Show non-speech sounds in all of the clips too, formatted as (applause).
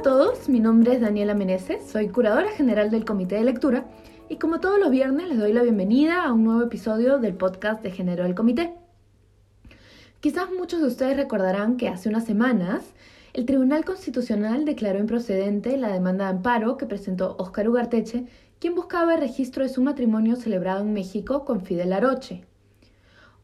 a todos, mi nombre es Daniela Meneses, soy curadora general del Comité de Lectura y como todos los viernes les doy la bienvenida a un nuevo episodio del podcast de Género del Comité. Quizás muchos de ustedes recordarán que hace unas semanas el Tribunal Constitucional declaró improcedente la demanda de amparo que presentó Óscar Ugarteche, quien buscaba el registro de su matrimonio celebrado en México con Fidel Aroche.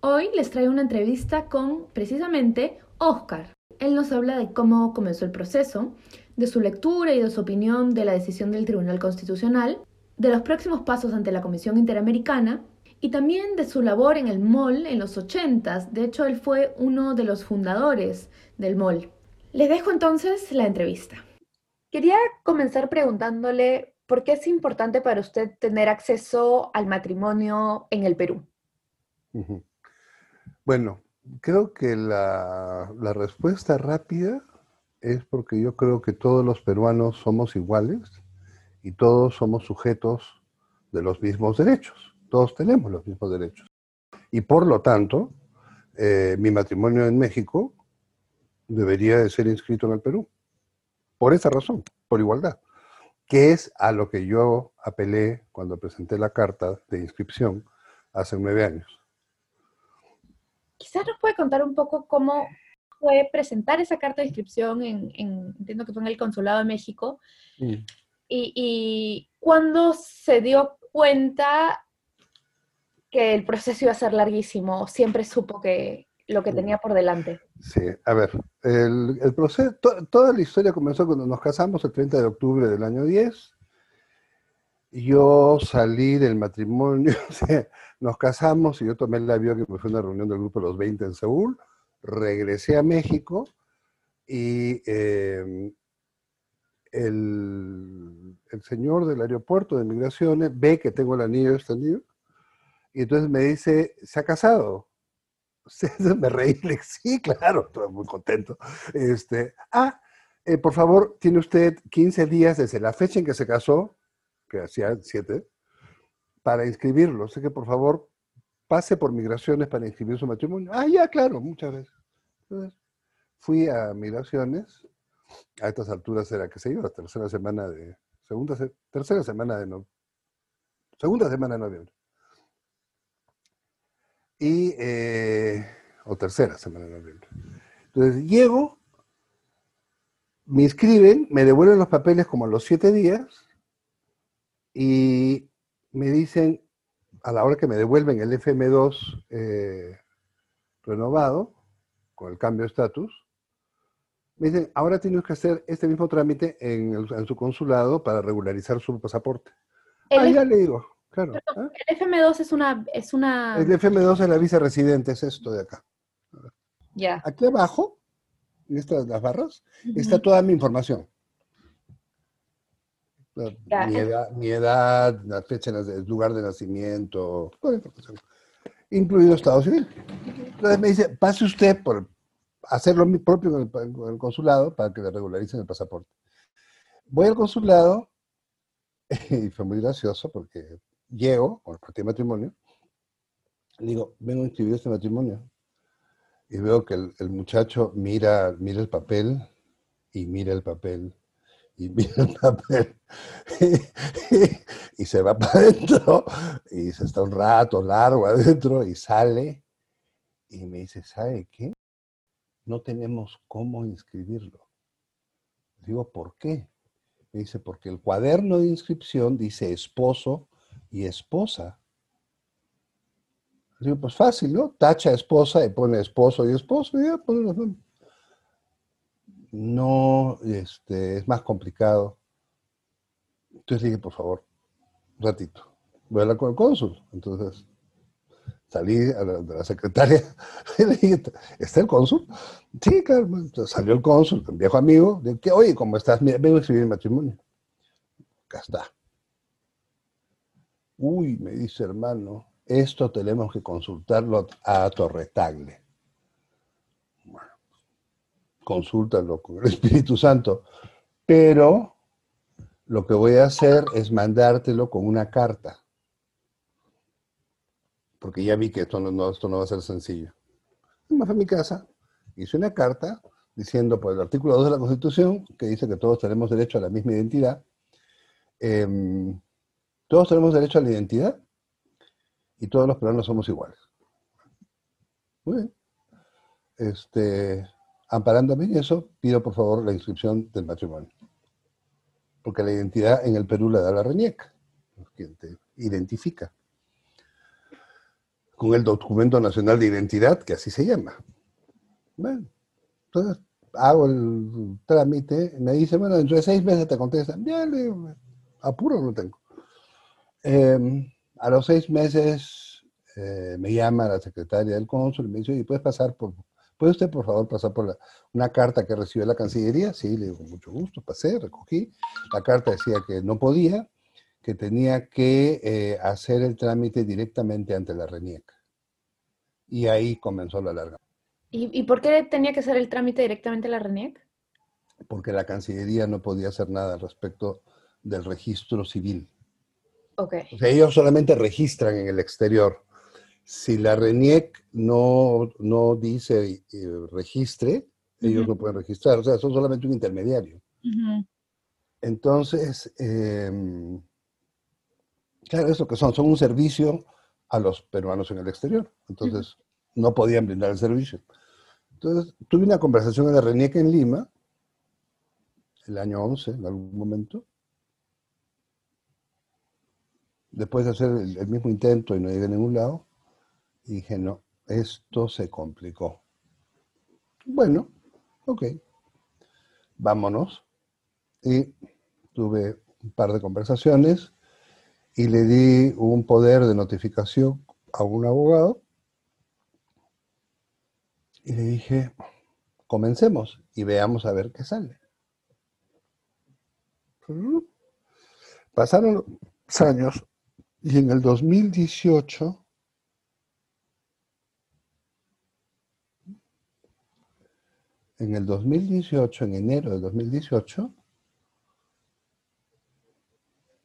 Hoy les traigo una entrevista con precisamente Óscar. Él nos habla de cómo comenzó el proceso, de su lectura y de su opinión de la decisión del Tribunal Constitucional, de los próximos pasos ante la Comisión Interamericana y también de su labor en el MOL en los 80. De hecho, él fue uno de los fundadores del MOL. Les dejo entonces la entrevista. Quería comenzar preguntándole por qué es importante para usted tener acceso al matrimonio en el Perú. Bueno, creo que la, respuesta rápida es porque yo creo que todos los peruanos somos iguales y todos somos sujetos de los mismos derechos. Todos tenemos los mismos derechos. Y por lo tanto, eh, mi matrimonio en México debería de ser inscrito en el Perú. Por esa razón, por igualdad, que es a lo que yo apelé cuando presenté la carta de inscripción hace nueve años. Quizás nos puede contar un poco cómo fue presentar esa carta de inscripción en, entiendo que fue en el Consulado de México, y, y cuándo se dio cuenta que el proceso iba a ser larguísimo, siempre supo que, lo que tenía por delante. Sí, a ver, el, proceso, toda la historia comenzó cuando nos casamos el 30 de octubre del año 10. Yo salí del matrimonio, (laughs) nos casamos y yo tomé el avión que me fue a una reunión del grupo los 20 en Seúl, regresé a México y em, el, el, señor del aeropuerto de migraciones ve que tengo el anillo extendido y entonces me dice, ¿se ha casado? (laughs) me reí, le sí, claro, estoy muy contento. Este, ah, eh, por favor, tiene usted 15 días desde la fecha en que se casó, que hacía 7, para inscribirlo. Así que, por favor, pase por migraciones para inscribir su matrimonio. Ah, ya, claro, muchas veces. Entonces, fui a migraciones. A estas alturas era, que se iba, la tercera semana de, segunda, tercera semana de, no, segunda semana de noviembre y, eh, o tercera semana de noviembre. Entonces llego, me inscriben, me devuelven los papeles como a los siete días y me dicen, a la hora que me devuelven el FM2 eh, renovado, con el cambio de estatus, me dicen, ahora tienes que hacer este mismo trámite en, su consulado para regularizar su pasaporte. Ah, ya le digo. Claro. ¿ah? El FM2 es una, es una... El FM2 es la visa residente, es esto de acá. Ya. Aquí abajo, en estas las barras, está toda mi información. Mi edad, mi edad, la fecha, el lugar de nacimiento, toda la información. Incluido Estado Civil. Entonces me dice, pase usted por hacerlo propio en el consulado para que le regularicen el pasaporte. Voy al consulado (laughs) y fue muy gracioso porque llego con el partido de matrimonio, le digo, vengo a inscribir este matrimonio. Y veo que el, muchacho mira, mira el papel y mira el papel y el papel y, se va para adentro y se está un rato largo adentro y sale y me dice, ¿sabe qué? No tenemos cómo inscribirlo. Digo, ¿por qué? Me dice, porque el cuaderno de inscripción dice esposo y esposa. Digo, pues fácil, ¿no? Tacha esposa y pone esposo y esposo y ya pone nombres. No, este, es más complicado. Entonces dije, por favor, un ratito, voy a hablar con el cónsul. Entonces salí a la, de la secretaria (laughs) y le dije, ¿está el cónsul? Sí, claro. Entonces salió el cónsul, un viejo amigo, de que, oye, ¿cómo estás? Vengo a escribir el matrimonio. Acá está. Uy, me dice hermano, esto tenemos que consultarlo a Torretagle. Consúltalo con el Espíritu Santo. Pero lo que voy a hacer es mandártelo con una carta. Porque ya vi que esto no, esto no va a ser sencillo. Me a mi casa, hice una carta diciendo por el artículo 2 de la Constitución, que dice que todos tenemos derecho a la misma identidad, em, todos tenemos derecho a la identidad y todos los peruanos somos iguales. Muy bien. Este, amparándome en eso, pido por favor la inscripción del matrimonio. Porque la identidad en el Perú la da la RENIEC, quien te identifica. Con el documento nacional de identidad, que así se llama. Bueno, entonces hago el trámite, me dice, bueno, dentro de seis meses te contestan. Ya, le apuro no tengo. Em, a los seis meses eh, me llama la secretaria del cónsul y me dice, ¿y puedes pasar por, puede usted por favor pasar por una carta que recibió la Cancillería? Sí, le digo, con mucho gusto, pasé, recogí. La carta decía que no podía, que tenía que eh, hacer el trámite directamente ante la RENIEC. Y ahí comenzó la larga. ¿Y, por qué tenía que hacer el trámite directamente a la RENIEC? Porque la Cancillería no podía hacer nada al respecto del registro civil. Ok. O sea, ellos solamente registran en el exterior. Si la RENIEC no, no dice eh, registre, ellos no pueden registrar. O sea, son solamente un intermediario. Entonces, em, claro, eso que son, son un servicio a los peruanos en el exterior. Entonces, no podían brindar el servicio. Entonces, tuve una conversación en la RENIEC en Lima, el año 11, en algún momento. Después de hacer el, mismo intento y no llegué a ningún lado, dije, no, esto se complicó. Bueno, ok, vámonos. Y tuve un par de conversaciones y le di un poder de notificación a un abogado y le dije, comencemos y veamos a ver qué sale. Pasaron años y en el 2018 en el 2018, en enero de 2018,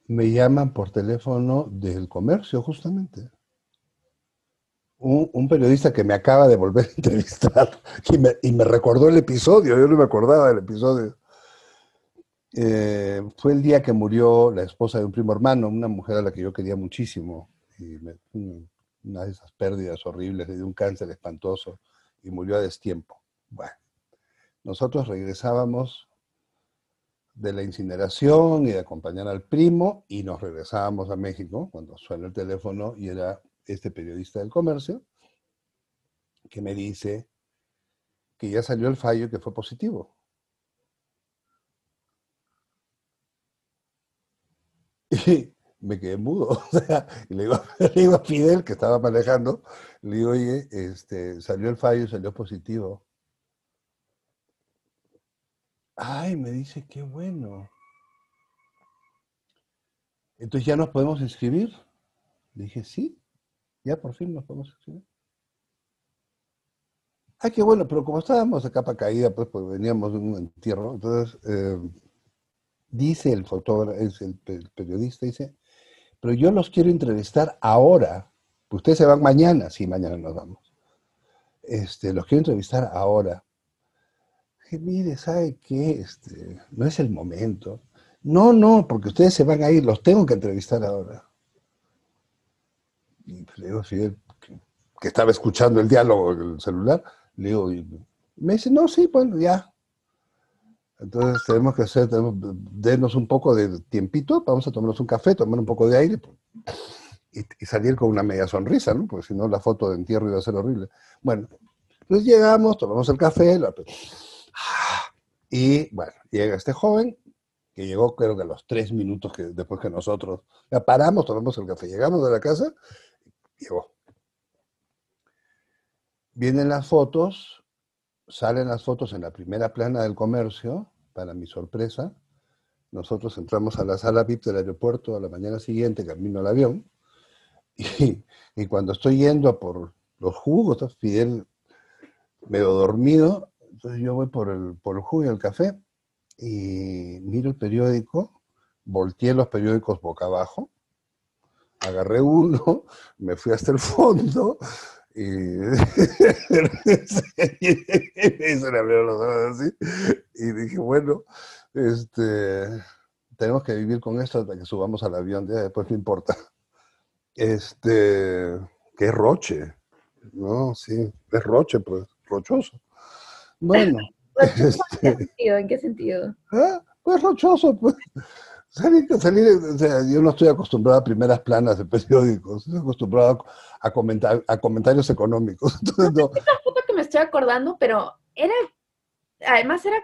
me llaman por teléfono del comercio, justamente. Un, periodista que me acaba de volver a (laughs) entrevistar y me, recordó el episodio, yo no me acordaba del episodio. Eh, fue el día que murió la esposa de un primo hermano, una mujer a la que yo quería muchísimo, y una de esas pérdidas horribles, le dio un cáncer espantoso y murió a destiempo. Bueno, nosotros regresábamos de la incineración y de acompañar al primo y nos regresábamos a México cuando suena el teléfono y era este periodista del comercio que me dice que ya salió el fallo y que fue positivo. (laughs) Y me quedé mudo. (laughs) y (laughs) le digo, a Fidel, que estaba manejando, le digo, oye, este, salió el fallo y salió positivo. Ay, me dice, qué bueno. Entonces ya nos podemos inscribir. Dije, sí, ya por fin nos podemos inscribir. Ay, qué bueno, pero como estábamos a capa caída, pues, veníamos de un entierro, entonces eh, dice el fotógrafo, es el, periodista, dice, pero yo los quiero entrevistar ahora. Ustedes se van mañana, sí, mañana nos vamos. Este, los quiero entrevistar ahora mire, ¿sabe qué? Este, no es el momento. No, no, porque ustedes se van a ir, los tengo que entrevistar ahora. Y le digo, Fidel, que, estaba escuchando el diálogo en el celular, le digo, y me dice, no, sí, bueno, ya. Entonces tenemos que hacer, tenemos, denos un poco de tiempito, vamos a tomarnos un café, tomar un poco de aire y, salir con una media sonrisa, ¿no? Porque si no la foto de entierro iba a ser horrible. Bueno, entonces llegamos, tomamos el café, la, y bueno, llega este joven, que llegó creo que a los tres minutos que, después que nosotros, ya paramos, tomamos el café, llegamos de la casa, llegó. Vienen las fotos, salen las fotos en la primera plana del comercio, para mi sorpresa. Nosotros entramos a la sala VIP del aeropuerto a la mañana siguiente, camino al avión, y, y cuando estoy yendo por los jugos, Fidel medio dormido, entonces yo voy por el, por el jugo y el café y miro el periódico, volteé los periódicos boca abajo, agarré uno, (laughs) me fui hasta el fondo Y se le abrieron los (laughs) ojos así. Y dije, bueno, este, tenemos que vivir con esto hasta que subamos al avión, ya después no importa. Este, qué roche, ¿no? Sí, es roche, pues, rochoso. Bueno. (laughs) ¿En qué (laughs) este, sentido? ¿En qué sentido? ¿Ah? Pues rochoso, pues. Salir, salir, o sea, yo no estoy acostumbrado a primeras planas de periódicos, estoy acostumbrado a, comentar, a comentarios económicos. (laughs) Entonces, no. Esta foto que me estoy acordando, pero era, además era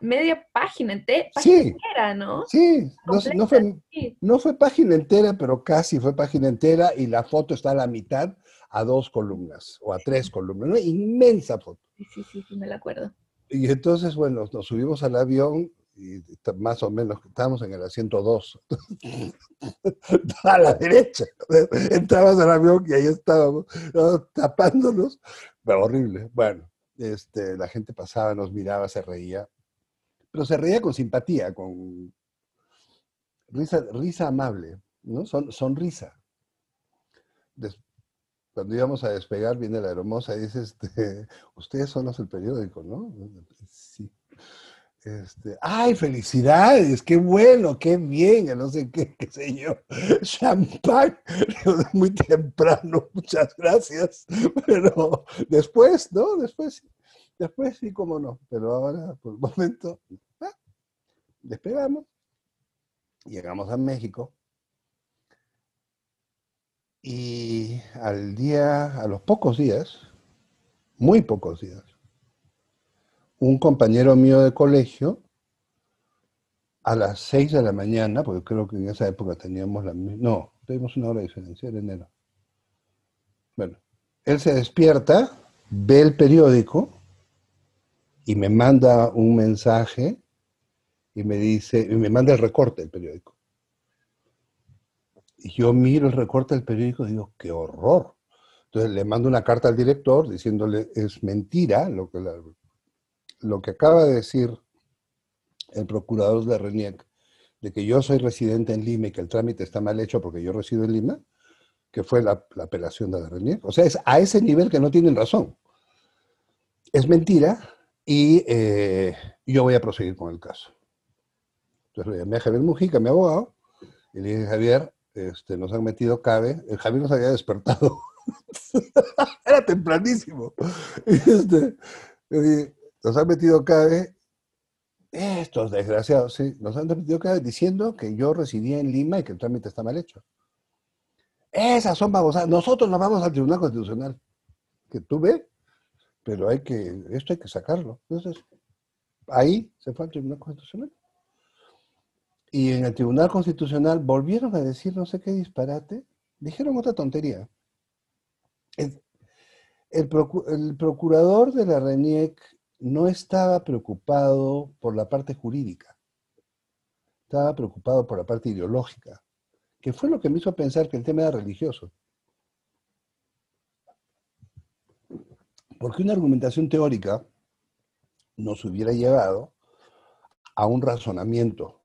media página, entera, sí, ¿no? Sí, no, no, fue, no fue página entera, pero casi fue página entera y la foto está a la mitad a dos columnas o a tres columnas, una inmensa foto. Sí, sí, sí, me la acuerdo. Y entonces, bueno, nos subimos al avión y más o menos estábamos en el asiento 2, (laughs) a la derecha. Entrabas al avión y ahí estábamos tapándonos, pero horrible. Bueno, este, la gente pasaba, nos miraba, se reía, pero se reía con simpatía, con risa, risa amable, ¿no? Son, sonrisa. Cuando íbamos a despegar, viene la hermosa y dice, este, (laughs) ustedes son los del periódico, ¿no? Sí. Este, ay, felicidades, qué bueno, qué bien, no sé qué, qué sé yo. (laughs) Champán, (laughs) muy temprano, muchas gracias. Pero después, ¿no? Después, después sí, cómo no. Pero ahora, por el momento, ah, despegamos, llegamos a México. Y al día, a los pocos días, muy pocos días, un compañero mío de colegio a las 6 de la mañana, porque creo que en esa época teníamos la misma, no, tenemos una hora de diferencia, enero. Bueno, él se despierta, ve el periódico y me manda un mensaje y me dice, y me manda el recorte del periódico. Y yo miro el recorte del periódico y digo, qué horror. Entonces le mando una carta al director diciéndole, es mentira lo que lo que acaba de decir el procurador de RENIEC, de que yo soy residente en Lima y que el trámite está mal hecho porque yo resido en Lima, que fue la, apelación de RENIEC. O sea, es a ese nivel que no tienen razón. Es mentira y eh, yo voy a proseguir con el caso. Entonces le llamé a Javier Mujica, mi abogado, y le dije, Javier, este, nos han metido cabe. El Javier nos había despertado. (laughs) Era tempranísimo. Este, nos han metido CABE, estos desgraciados, sí, nos han metido CABE diciendo que yo residía en Lima y que el trámite está mal hecho. Esas son babosadas. Nosotros nos vamos al Tribunal Constitucional. Que tú ves, pero hay que, esto hay que sacarlo. Entonces, ahí se fue al Tribunal Constitucional. Y en el Tribunal Constitucional volvieron a decir no sé qué disparate, dijeron otra tontería. El, el procurador de la RENIEC no estaba preocupado por la parte jurídica, estaba preocupado por la parte ideológica, que fue lo que me hizo pensar que el tema era religioso. Porque una argumentación teórica nos hubiera llevado a un razonamiento.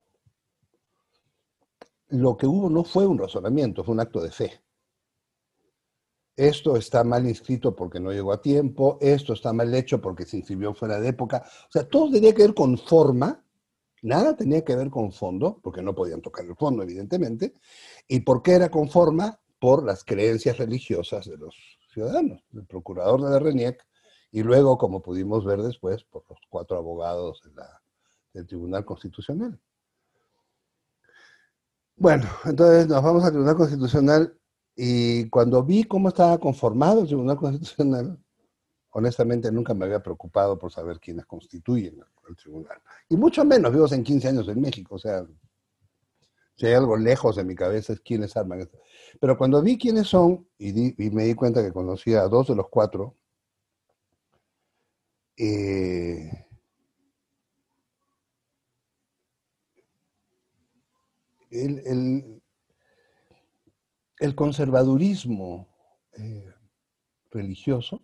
Lo que hubo no fue un razonamiento, fue un acto de fe esto está mal inscrito porque no llegó a tiempo, esto está mal hecho porque se inscribió fuera de época. O sea, todo tenía que ver con forma, nada tenía que ver con fondo, porque no podían tocar el fondo, evidentemente. ¿Y por qué era con forma? Por las creencias religiosas de los ciudadanos, del procurador de la RENIEC, y luego, como pudimos ver después, por los cuatro abogados del Tribunal Constitucional. Bueno, entonces nos vamos al Tribunal Constitucional y cuando vi cómo estaba conformado el Tribunal Constitucional, honestamente nunca me había preocupado por saber quiénes constituyen el tribunal. Y mucho menos, vivos en 15 años en México, o sea, si hay algo lejos de mi cabeza es quiénes arman esto. Pero cuando vi quiénes son y, me di cuenta que conocía a dos de los cuatro, eh, el, el conservadurismo eh, religioso.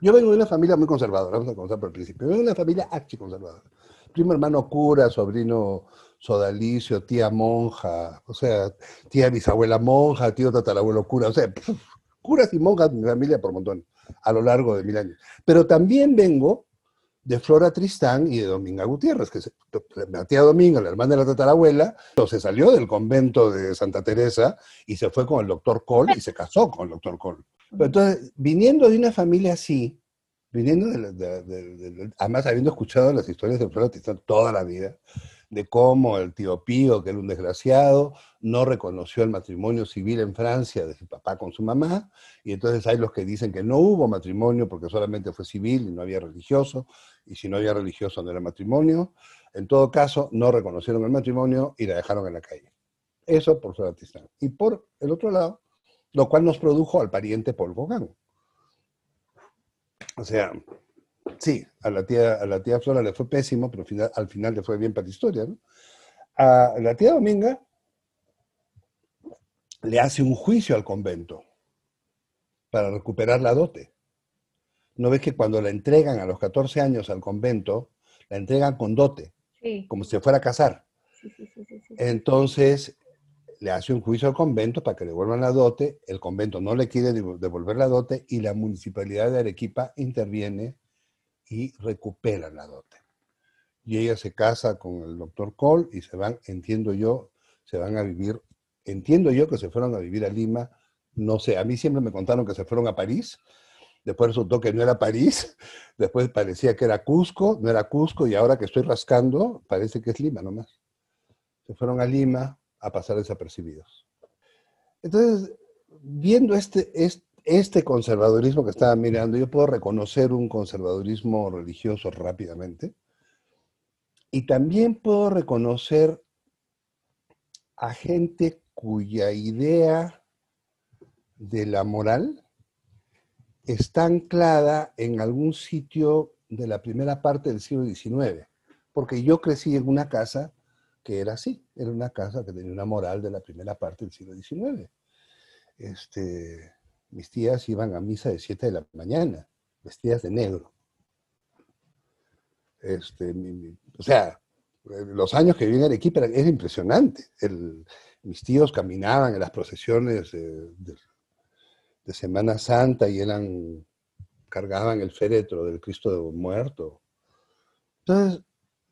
Yo vengo de una familia muy conservadora, vamos a comenzar por el principio. Vengo de una familia archiconservadora. Primo hermano cura, sobrino sodalicio, tía monja, o sea, tía bisabuela monja, tío tatarabuelo cura, o sea, curas y monjas de mi familia por montón, a lo largo de mil años. Pero también vengo de Flora Tristán y de Dominga Gutiérrez, que la tía Dominga, la hermana de la tatarabuela, se salió del convento de Santa Teresa y se fue con el doctor Cole y se casó con el doctor Cole. entonces, viniendo de una familia así, viniendo de, además habiendo escuchado las historias de Flora Tristán toda la vida, de cómo el tío Pío, que era un desgraciado, no reconoció el matrimonio civil en Francia de su papá con su mamá, y entonces hay los que dicen que no hubo matrimonio porque solamente fue civil y no había religioso, y si no había religioso no era matrimonio. En todo caso, no reconocieron el matrimonio y la dejaron en la calle. Eso por Solatistán. Y por el otro lado, lo cual nos produjo al pariente Paul Gauguin. O sea, Sí, a la tía, a la tía Flora le fue pésimo, pero al final, le fue bien para la historia. ¿no? A la tía Dominga le hace un juicio al convento para recuperar la dote. ¿No ves que cuando la entregan a los 14 años al convento, la entregan con dote, como si se fuera a casar? Entonces, le hace un juicio al convento para que le devuelvan la dote, el convento no le quiere devolver la dote y la municipalidad de Arequipa interviene y recuperan la dote. Y ella se casa con el doctor Cole y se van, entiendo yo, se van a vivir, entiendo yo que se fueron a vivir a Lima, no sé, a mí siempre me contaron que se fueron a París, después resultó que no era París, (laughs) después parecía que era Cusco, no era Cusco y ahora que estoy rascando parece que es Lima nomás. Se fueron a Lima a pasar desapercibidos. Entonces, viendo este, este este conservadurismo que estaba mirando, yo puedo reconocer un conservadurismo religioso rápidamente y también puedo reconocer a gente cuya idea de la moral está anclada en algún sitio de la primera parte del siglo XIX, porque yo crecí en una casa que era así, era una casa que tenía una moral de la primera parte del siglo XIX. Este, mis tías iban a misa de 7 de la mañana, vestidas de negro. Este, o sea, los años que viví en Arequipa era, impresionante. mis tíos caminaban en las procesiones de, Semana Santa y eran, cargaban el féretro del Cristo muerto. Entonces,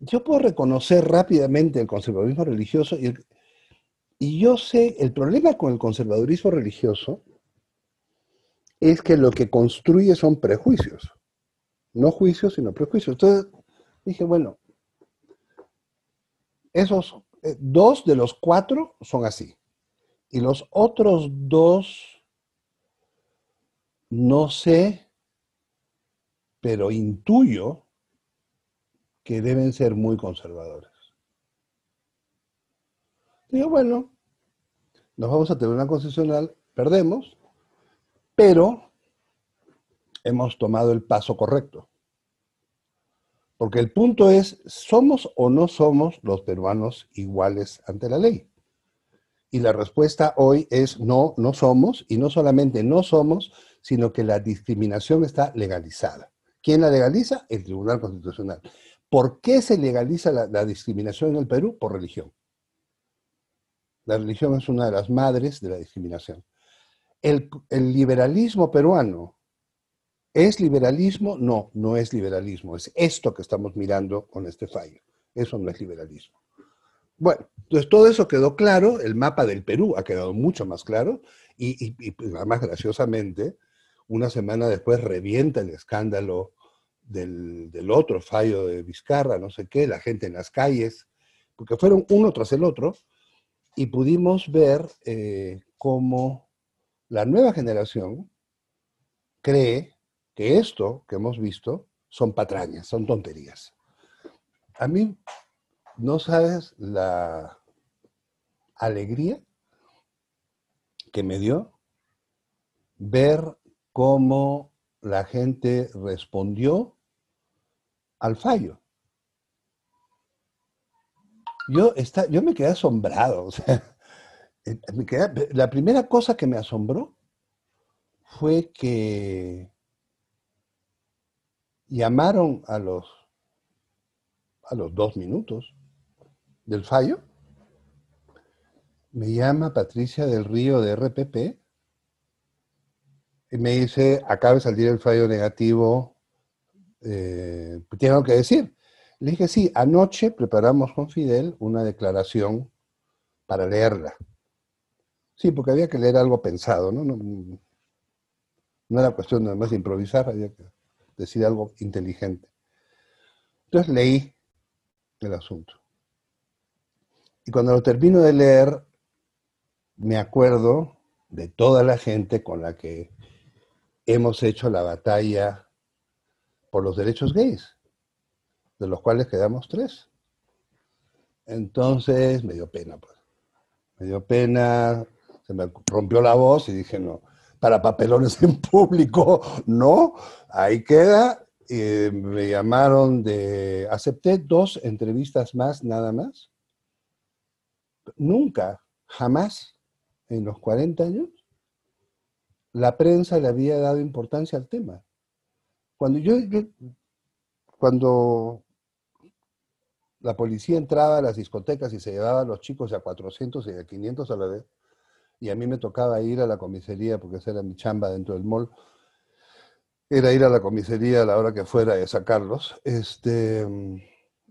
yo puedo reconocer rápidamente el conservadurismo religioso y, y yo sé, el problema con el conservadurismo religioso es que lo que construye son prejuicios. No juicios, sino prejuicios. Entonces dije, bueno, esos eh, dos de los cuatro son así. Y los otros dos, no sé, pero intuyo que deben ser muy conservadores. Digo, bueno, nos vamos a tener una concesional, perdemos, pero hemos tomado el paso correcto. Porque el punto es, ¿somos o no somos los peruanos iguales ante la ley? Y la respuesta hoy es no, no somos, y no solamente no somos, sino que la discriminación está legalizada. ¿Quién la legaliza? El Tribunal Constitucional. ¿Por qué se legaliza la, la discriminación en el Perú? Por religión. La religión es una de las madres de la discriminación el, liberalismo peruano ¿Es liberalismo? No, no es liberalismo. Es esto que estamos mirando con este fallo. Eso no es liberalismo. Bueno, entonces todo eso quedó claro, el mapa del Perú ha quedado mucho más claro y, y, pues, además graciosamente, una semana después revienta el escándalo del, otro fallo de Vizcarra, no sé qué, la gente en las calles, porque fueron uno tras el otro y pudimos ver eh, cómo la nueva generación cree que esto que hemos visto son patrañas, son tonterías. A mí, no sabes la alegría que me dio ver cómo la gente respondió al fallo. Yo, está, yo me quedé asombrado. O sea, la primera cosa que me asombró fue que llamaron a los, a los dos minutos del fallo. Me llama Patricia del Río de RPP Y me dice, acaba de salir el fallo negativo, eh, ¿tiene algo que decir? Le dije, sí, anoche preparamos con Fidel una declaración para leerla. Sí, porque había que leer algo pensado, ¿no? No, era cuestión nada más de improvisar, había que decir algo inteligente. Entonces leí el asunto. Y cuando lo termino de leer, me acuerdo de toda la gente con la que hemos hecho la batalla por los derechos gays, de los cuales quedamos tres. Entonces me dio pena, pues. Me dio pena, se me rompió la voz y dije, no, para papelones en público, no, ahí queda. Y me llamaron de, acepté dos entrevistas más, nada más. Nunca, jamás, en los 40 años, la prensa le había dado importancia al tema. Cuando yo, cuando la policía entraba a las discotecas y se llevaba a los chicos a 400 y a 500 a la vez, y a mí me tocaba ir a la comisaría, porque esa era mi chamba dentro del mall, era ir a la comisaría a la hora que fuera y sacarlos. Este,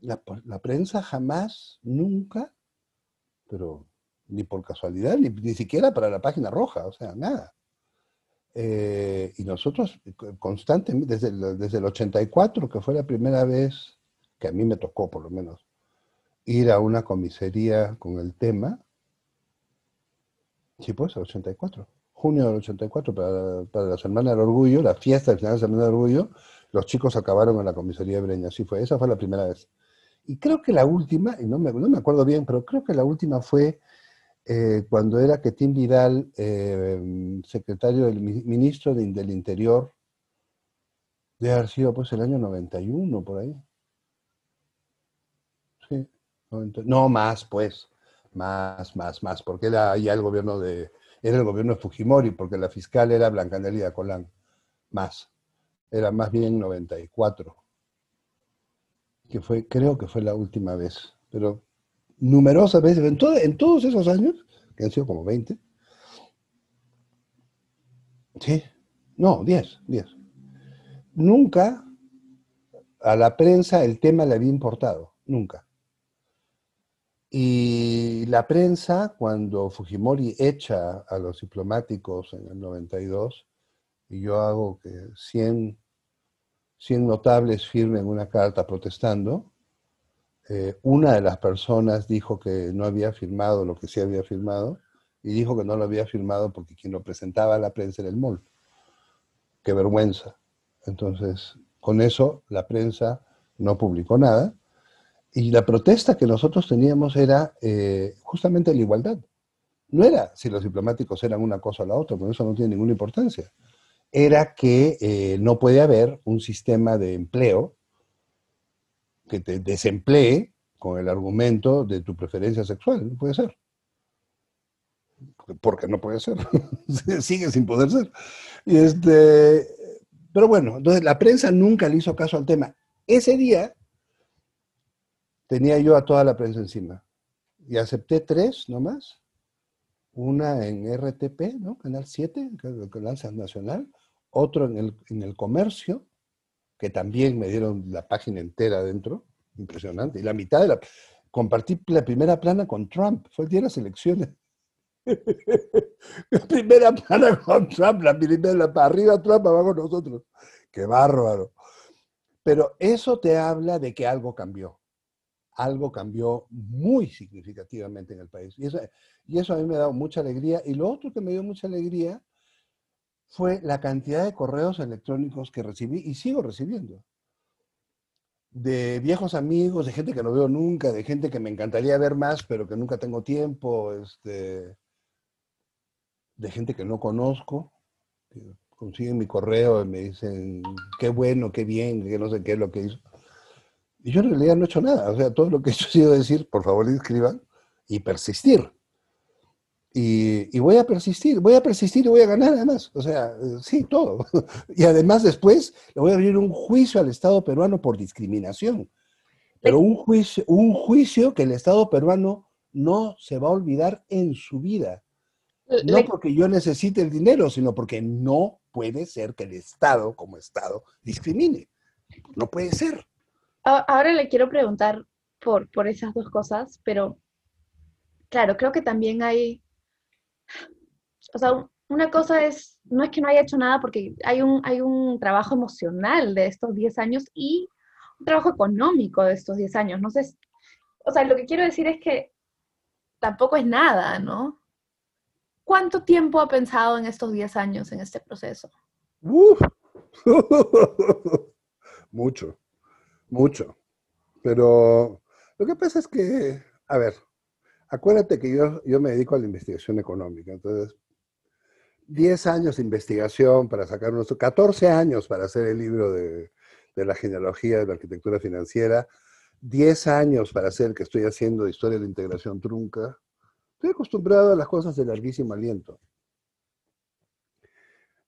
la, la prensa jamás, nunca, pero ni por casualidad, ni, ni siquiera para la página roja, o sea, nada. Eh, y nosotros constantemente, desde el, desde el 84, que fue la primera vez que a mí me tocó por lo menos ir a una comisaría con el tema, sí, pues, el 84, junio del 84, para, para la Semana del Orgullo, la fiesta del final de la Semana del Orgullo, los chicos acabaron en la comisaría de Breña, así fue, esa fue la primera vez. Y creo que la última, y no me, no me acuerdo bien, pero creo que la última fue eh, cuando era Ketín Vidal, eh, secretario del ministro del Interior, de haber sido pues el año 91, por ahí. Sí, no más, pues, más, más, más, porque era ya el gobierno de, era el gobierno de Fujimori, porque la fiscal era Blanca Nelia Colán, más, era más bien 94, que fue, creo que fue la última vez, pero numerosas veces, en, en todos esos años, que han sido como 20. Sí, no, 10, 10. Nunca a la prensa el tema le había importado, nunca. Y la prensa, cuando Fujimori echa a los diplomáticos en el 92, y yo hago que 100, 100 notables firmen una carta protestando, eh, una de las personas dijo que no había firmado lo que sí había firmado y dijo que no lo había firmado porque quien lo presentaba a la prensa era el MOL. Qué vergüenza. Entonces, con eso la prensa no publicó nada y la protesta que nosotros teníamos era eh, justamente la igualdad. No era si los diplomáticos eran una cosa o la otra, porque eso no tiene ninguna importancia. Era que eh, no puede haber un sistema de empleo que te desemplee con el argumento de tu preferencia sexual. No puede ser. Porque no puede ser. (laughs) Sigue sin poder ser. Y este, pero bueno, entonces la prensa nunca le hizo caso al tema. Ese día tenía yo a toda la prensa encima. Y acepté tres nomás. Una en RTP, ¿no? Canal 7, Canal Nacional. Otro en el, en el comercio que también me dieron la página entera dentro, impresionante. Y la mitad de la... Compartí la primera plana con Trump, fue el día de las elecciones. (laughs) la primera plana con Trump, la primera, para arriba Trump, abajo nosotros. Qué bárbaro. Pero eso te habla de que algo cambió. Algo cambió muy significativamente en el país. Y eso, y eso a mí me ha dado mucha alegría. Y lo otro que me dio mucha alegría fue la cantidad de correos electrónicos que recibí y sigo recibiendo. De viejos amigos, de gente que no veo nunca, de gente que me encantaría ver más, pero que nunca tengo tiempo, este, de gente que no conozco, que consiguen mi correo y me dicen qué bueno, qué bien, que no sé qué es lo que hizo. Y yo en realidad no he hecho nada. O sea, todo lo que he hecho ha sido decir, por favor, inscriban y persistir. Y, voy a persistir, voy a persistir y voy a ganar además. O sea, sí, todo. (laughs) Y además después le voy a abrir un juicio al Estado peruano por discriminación. Pero un juicio, un juicio que el Estado peruano no se va a olvidar en su vida. No porque yo necesite el dinero, sino porque no puede ser que el Estado, como Estado, discrimine. No puede ser. Ahora le quiero preguntar por, por esas dos cosas, pero claro, creo que también hay, o sea, una cosa es, no es que no haya hecho nada porque hay un, hay un trabajo emocional de estos 10 años y un trabajo económico de estos 10 años. No sé, o sea, lo que quiero decir es que tampoco es nada, ¿no? ¿Cuánto tiempo ha pensado en estos 10 años en este proceso? (laughs) mucho, mucho. Pero lo que pasa es que, a ver, acuérdate que yo, yo me dedico a la investigación económica, entonces 10 años de investigación para sacar nuestro, 14 años para hacer el libro de, de, la genealogía de la arquitectura financiera, 10 años para hacer el que estoy haciendo de historia de la integración trunca. Estoy acostumbrado a las cosas de larguísimo aliento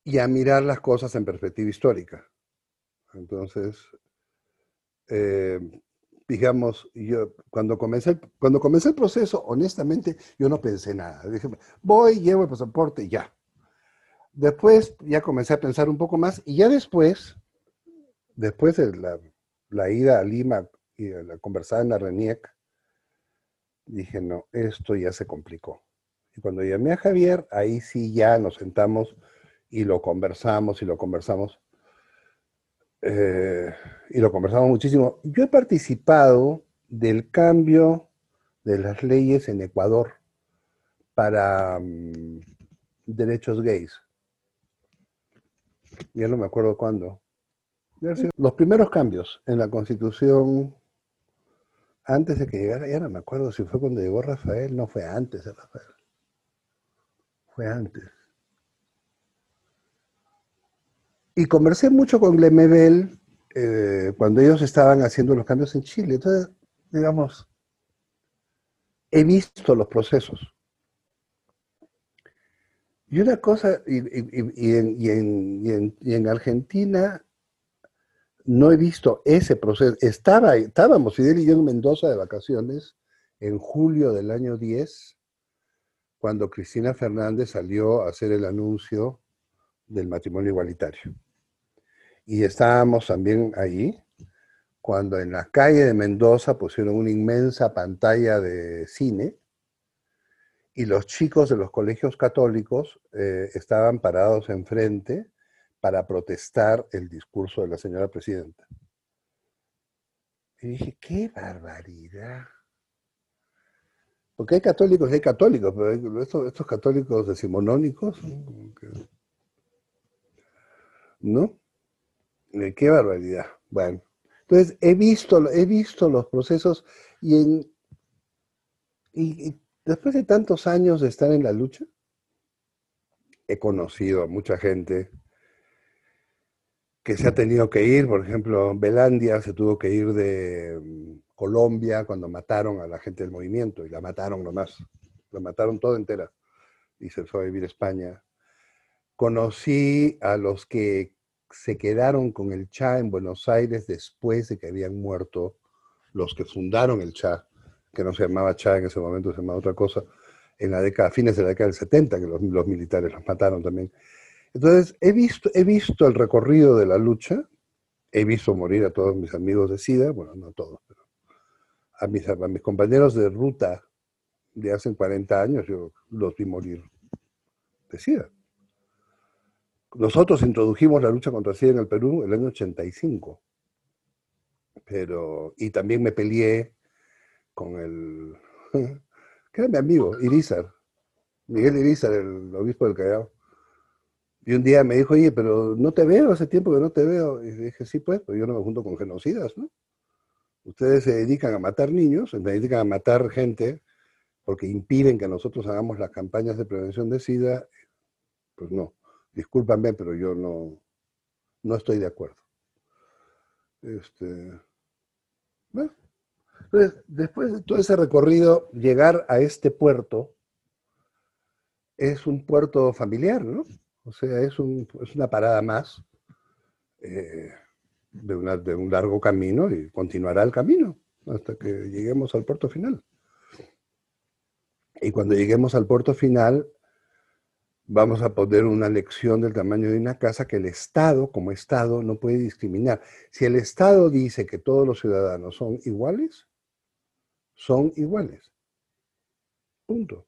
y a mirar las cosas en perspectiva histórica. Entonces, eh, digamos, yo cuando comencé, cuando comencé el proceso, honestamente, yo no pensé nada. Dije, voy, llevo el pasaporte ya. Después ya comencé a pensar un poco más y ya después, después de la, ida a Lima y la conversada en la RENIEC, dije, no, esto ya se complicó. Y cuando llamé a Javier, ahí sí ya nos sentamos y lo conversamos y lo conversamos. Eh, y lo conversamos muchísimo. Yo he participado del cambio de las leyes en Ecuador para mm, derechos gays. Ya no me acuerdo cuándo. Los primeros cambios en la constitución, antes de que llegara, ya no me acuerdo si fue cuando llegó Rafael, no fue antes de Rafael. Fue antes. Y conversé mucho con Glemebel eh, cuando ellos estaban haciendo los cambios en Chile. Entonces, digamos, he visto los procesos. Y una cosa, y, en, Argentina no he visto ese proceso. Estaba, estábamos, Fidel y yo en Mendoza de vacaciones en julio del año 10, cuando Cristina Fernández salió a hacer el anuncio del matrimonio igualitario. Y estábamos también ahí cuando en la calle de Mendoza pusieron una inmensa pantalla de cine y los chicos de los colegios católicos eh, estaban parados enfrente para protestar el discurso de la señora presidenta. Y dije, qué barbaridad. Porque hay católicos y hay católicos, pero estos, estos católicos decimonónicos, ¿no? Eh, qué barbaridad. Bueno, entonces he visto, he visto los procesos y Después de tantos años de estar en la lucha, he conocido a mucha gente que se ha tenido que ir, por ejemplo, Belandia se tuvo que ir de mm, Colombia cuando mataron a la gente del movimiento y la mataron nomás, la mataron toda entera y se fue a vivir España. Conocí a los que se quedaron con el Cha en Buenos Aires después de que habían muerto los que fundaron el Cha que no se llamaba Cha en ese momento, se llamaba otra cosa, en la década, fines de la década del 70, que los, militares los mataron también. Entonces, he visto, he visto el recorrido de la lucha, he visto morir a todos mis amigos de SIDA, bueno, no todos, pero a mis, a mis compañeros de ruta de hace 40 años, yo los vi morir de SIDA. Nosotros introdujimos la lucha contra SIDA en el Perú en el año 85. Pero, y también me peleé con el, (laughs) que era mi amigo, Irizar, Miguel Irizar, el obispo del Callao. Y un día me dijo, oye, pero no te veo, hace tiempo que no te veo. Y dije, sí, pues, pero yo no me junto con genocidas, ¿no? Ustedes se dedican a matar niños, se dedican a matar gente porque impiden que nosotros hagamos las campañas de prevención de SIDA. Pues no, discúlpame, pero yo no, no estoy de acuerdo. Este, entonces, después de todo ese recorrido, llegar a este puerto es un puerto familiar, ¿no? O sea, es, una parada más eh, de, de un largo camino y continuará el camino hasta que lleguemos al puerto final. Y cuando lleguemos al puerto final, vamos a poner una lección del tamaño de una casa que el Estado, como Estado, no puede discriminar. Si el Estado dice que todos los ciudadanos son iguales, son iguales. Punto.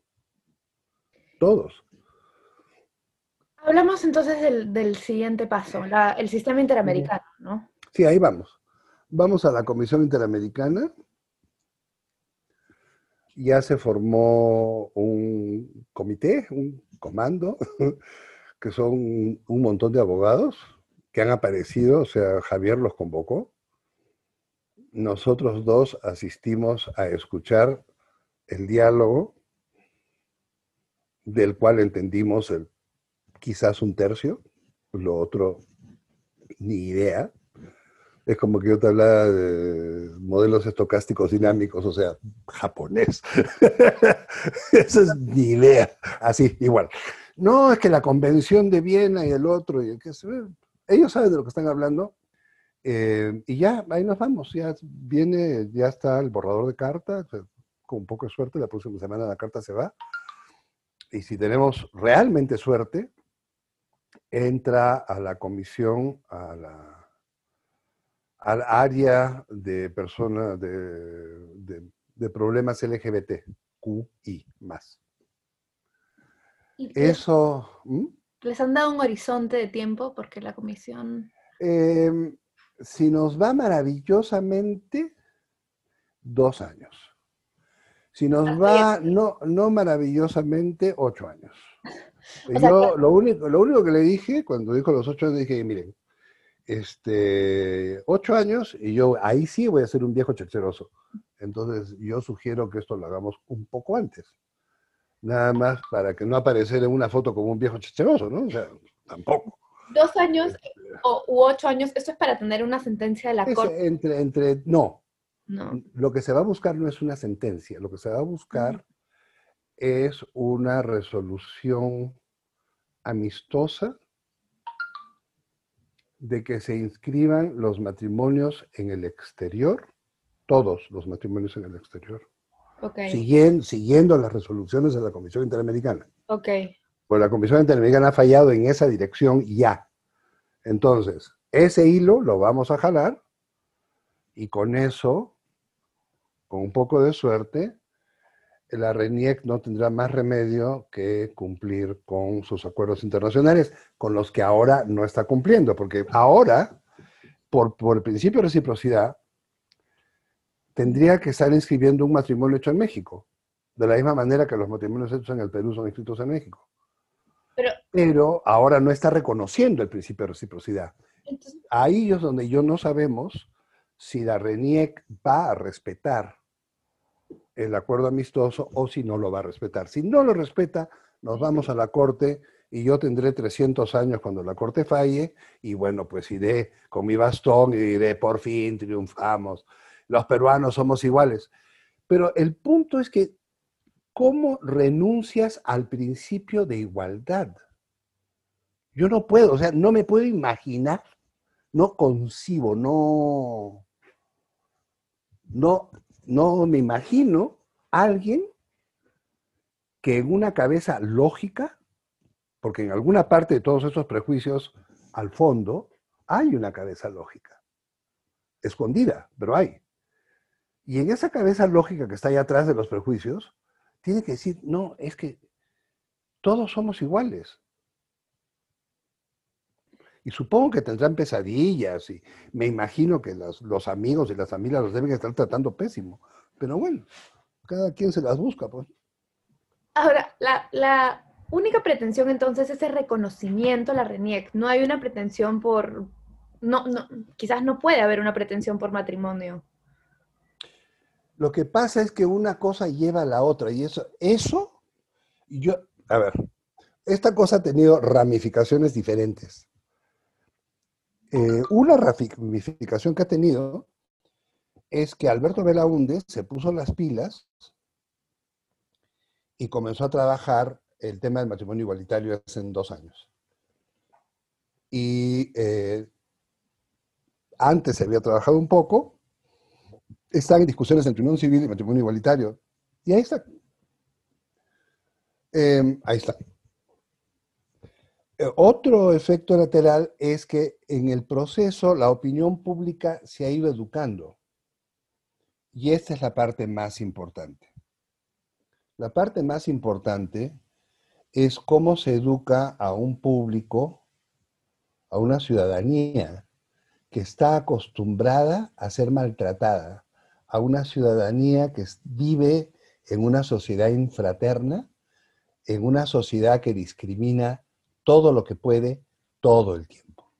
Todos. Hablamos entonces del, siguiente paso, el sistema interamericano, ¿no? Sí, ahí vamos. Vamos a la Comisión Interamericana. Ya se formó un comité, un comando, (laughs) que son un montón de abogados que han aparecido, o sea, Javier los convocó. Nosotros dos asistimos a escuchar el diálogo del cual entendimos el, quizás un tercio, lo otro ni idea. Es como que yo te hablaba de modelos estocásticos dinámicos, o sea, japonés. (laughs) Esa es mi idea. Así, igual. No, es que la convención de Viena y el otro, y que ellos saben de lo que están hablando. Eh, y ya, ahí nos vamos. Ya viene, ya está el borrador de carta. Con un poco de suerte, la próxima semana la carta se va y si tenemos realmente suerte, entra a la comisión, a la, al área de personas de, de, problemas LGBTQI más. Eso. ¿Les han dado un horizonte de tiempo? Porque la comisión. Em, si nos va maravillosamente, dos años. Si nos va no, no maravillosamente, ocho años. (laughs) Yo lo, único, lo único que le dije, cuando dijo los ocho años, dije, miren, este, ocho años y yo ahí sí voy a ser un viejo checheroso. Entonces yo sugiero que esto lo hagamos un poco antes. Nada más para que no aparecer en una foto como un viejo checheroso, ¿no? O sea, tampoco. Dos años este, o, u ocho años, esto es para tener una sentencia de la Corte. Entre, entre, no, lo que se va a buscar no es una sentencia, lo que se va a buscar es una resolución amistosa de que se inscriban los matrimonios en el exterior, todos los matrimonios en el exterior, siguiendo, las resoluciones de la Comisión Interamericana. Pues la Comisión Interamericana ha fallado en esa dirección ya. Entonces, ese hilo lo vamos a jalar y con eso con un poco de suerte, la RENIEC no tendrá más remedio que cumplir con sus acuerdos internacionales, con los que ahora no está cumpliendo, porque ahora, por, el principio de reciprocidad, tendría que estar inscribiendo un matrimonio hecho en México, de la misma manera que los matrimonios hechos en el Perú son inscritos en México. Pero, Pero ahora no está reconociendo el principio de reciprocidad. Ahí es donde yo no sabemos si la RENIEC va a respetar el acuerdo amistoso o si no lo va a respetar. Si no lo respeta, nos vamos a la Corte y yo tendré 300 años cuando la Corte falle y bueno, pues iré con mi bastón y diré, por fin triunfamos, los peruanos somos iguales. Pero el punto es que, ¿cómo renuncias al principio de igualdad? Yo no puedo, o sea, no me puedo imaginar, no concibo, no, no, no me imagino alguien que en una cabeza lógica, porque en alguna parte de todos esos prejuicios, al fondo, hay una cabeza lógica, escondida, pero hay. Y en esa cabeza lógica que está ahí atrás de los prejuicios, tiene que decir, no, es que todos somos iguales. Y supongo que tendrán pesadillas y me imagino que los, amigos y las familias los deben estar tratando pésimo. Pero bueno, cada quien se las busca, pues. Ahora, la, única pretensión entonces es el reconocimiento a la RENIEC. No hay una pretensión por... No, no, quizás no puede haber una pretensión por matrimonio. Lo que pasa es que una cosa lleva a la otra y eso, eso, yo, a ver, esta cosa ha tenido ramificaciones diferentes. Eh, una ramificación que ha tenido es que Alberto Belaúnde se puso las pilas y comenzó a trabajar el tema del matrimonio igualitario hace dos años. Y eh, antes se había trabajado un poco, están en discusiones entre unión civil y matrimonio igualitario. Y ahí está. Em, ahí está. Eh, otro efecto lateral es que en el proceso la opinión pública se ha ido educando. Y esta es la parte más importante. La parte más importante es cómo se educa a un público, a una ciudadanía que está acostumbrada a ser maltratada, a una ciudadanía que vive en una sociedad infraterna, en una sociedad que discrimina todo lo que puede todo el tiempo.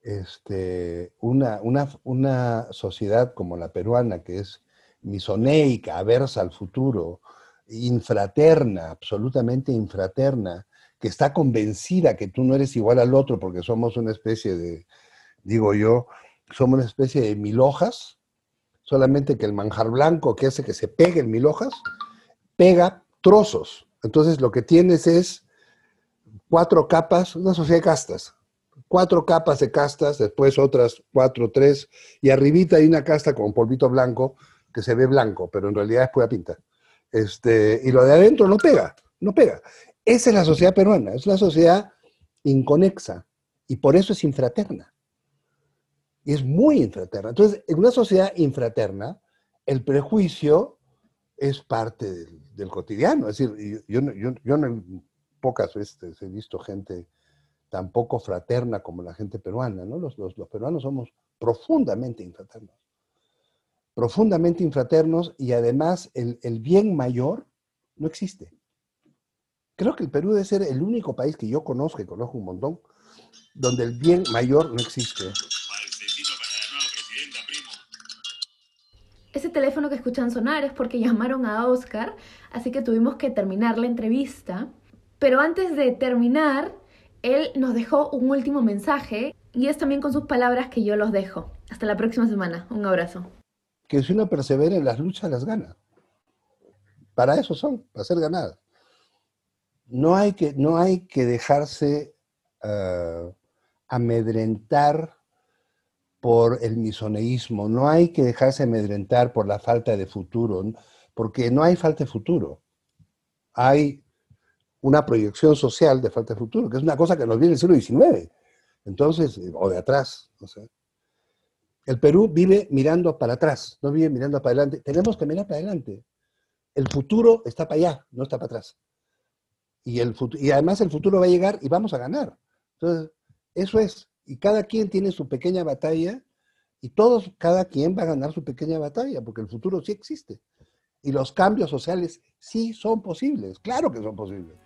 Este, una, una, sociedad como la peruana, que es misoneica, aversa al futuro, infraterna, absolutamente infraterna, que está convencida que tú no eres igual al otro porque somos una especie de, digo yo, somos una especie de mil hojas, solamente que el manjar blanco que hace que se pegue el mil hojas, pega trozos. Entonces lo que tienes es cuatro capas, una sociedad de castas, cuatro capas de castas, después otras cuatro, tres, y arribita hay una casta con polvito blanco que se ve blanco, pero en realidad es pura pinta. Este, y lo de adentro no pega, no pega. Esa es la sociedad peruana, es una sociedad inconexa y por eso es infraterna. Y es muy infraterna. Entonces, en una sociedad infraterna, el prejuicio es parte del, cotidiano. Es decir, yo, yo, yo no, pocas veces he visto gente tan poco fraterna como la gente peruana, ¿no? Los, peruanos somos profundamente infraternos. Profundamente infraternos y además el, el bien mayor no existe. Creo que el Perú debe ser el único país que yo conozco, y conozco un montón, donde el bien mayor no existe. Ese teléfono que escuchan sonar es porque llamaron a Oscar, así que tuvimos que terminar la entrevista. Pero antes de terminar, él nos dejó un último mensaje y es también con sus palabras que yo los dejo. Hasta la próxima semana. Un abrazo. Que si uno persevera en las luchas, las gana. Para eso son, para ser ganadas. No hay que, no hay que dejarse eh, amedrentar por el misoneísmo, no hay que dejarse amedrentar por la falta de futuro, porque no hay falta de futuro. Hay una proyección social de falta de futuro, que es una cosa que nos viene del siglo XIX, entonces, o de atrás, no sé. El Perú vive mirando para atrás, no vive mirando para adelante. Tenemos que mirar para adelante. El futuro está para allá, no está para atrás. Y, el y además el futuro va a llegar y vamos a ganar. Entonces, eso es. Y cada quien tiene su pequeña batalla y todos, cada quien va a ganar su pequeña batalla, porque el futuro sí existe. Y los cambios sociales sí son posibles, claro que son posibles.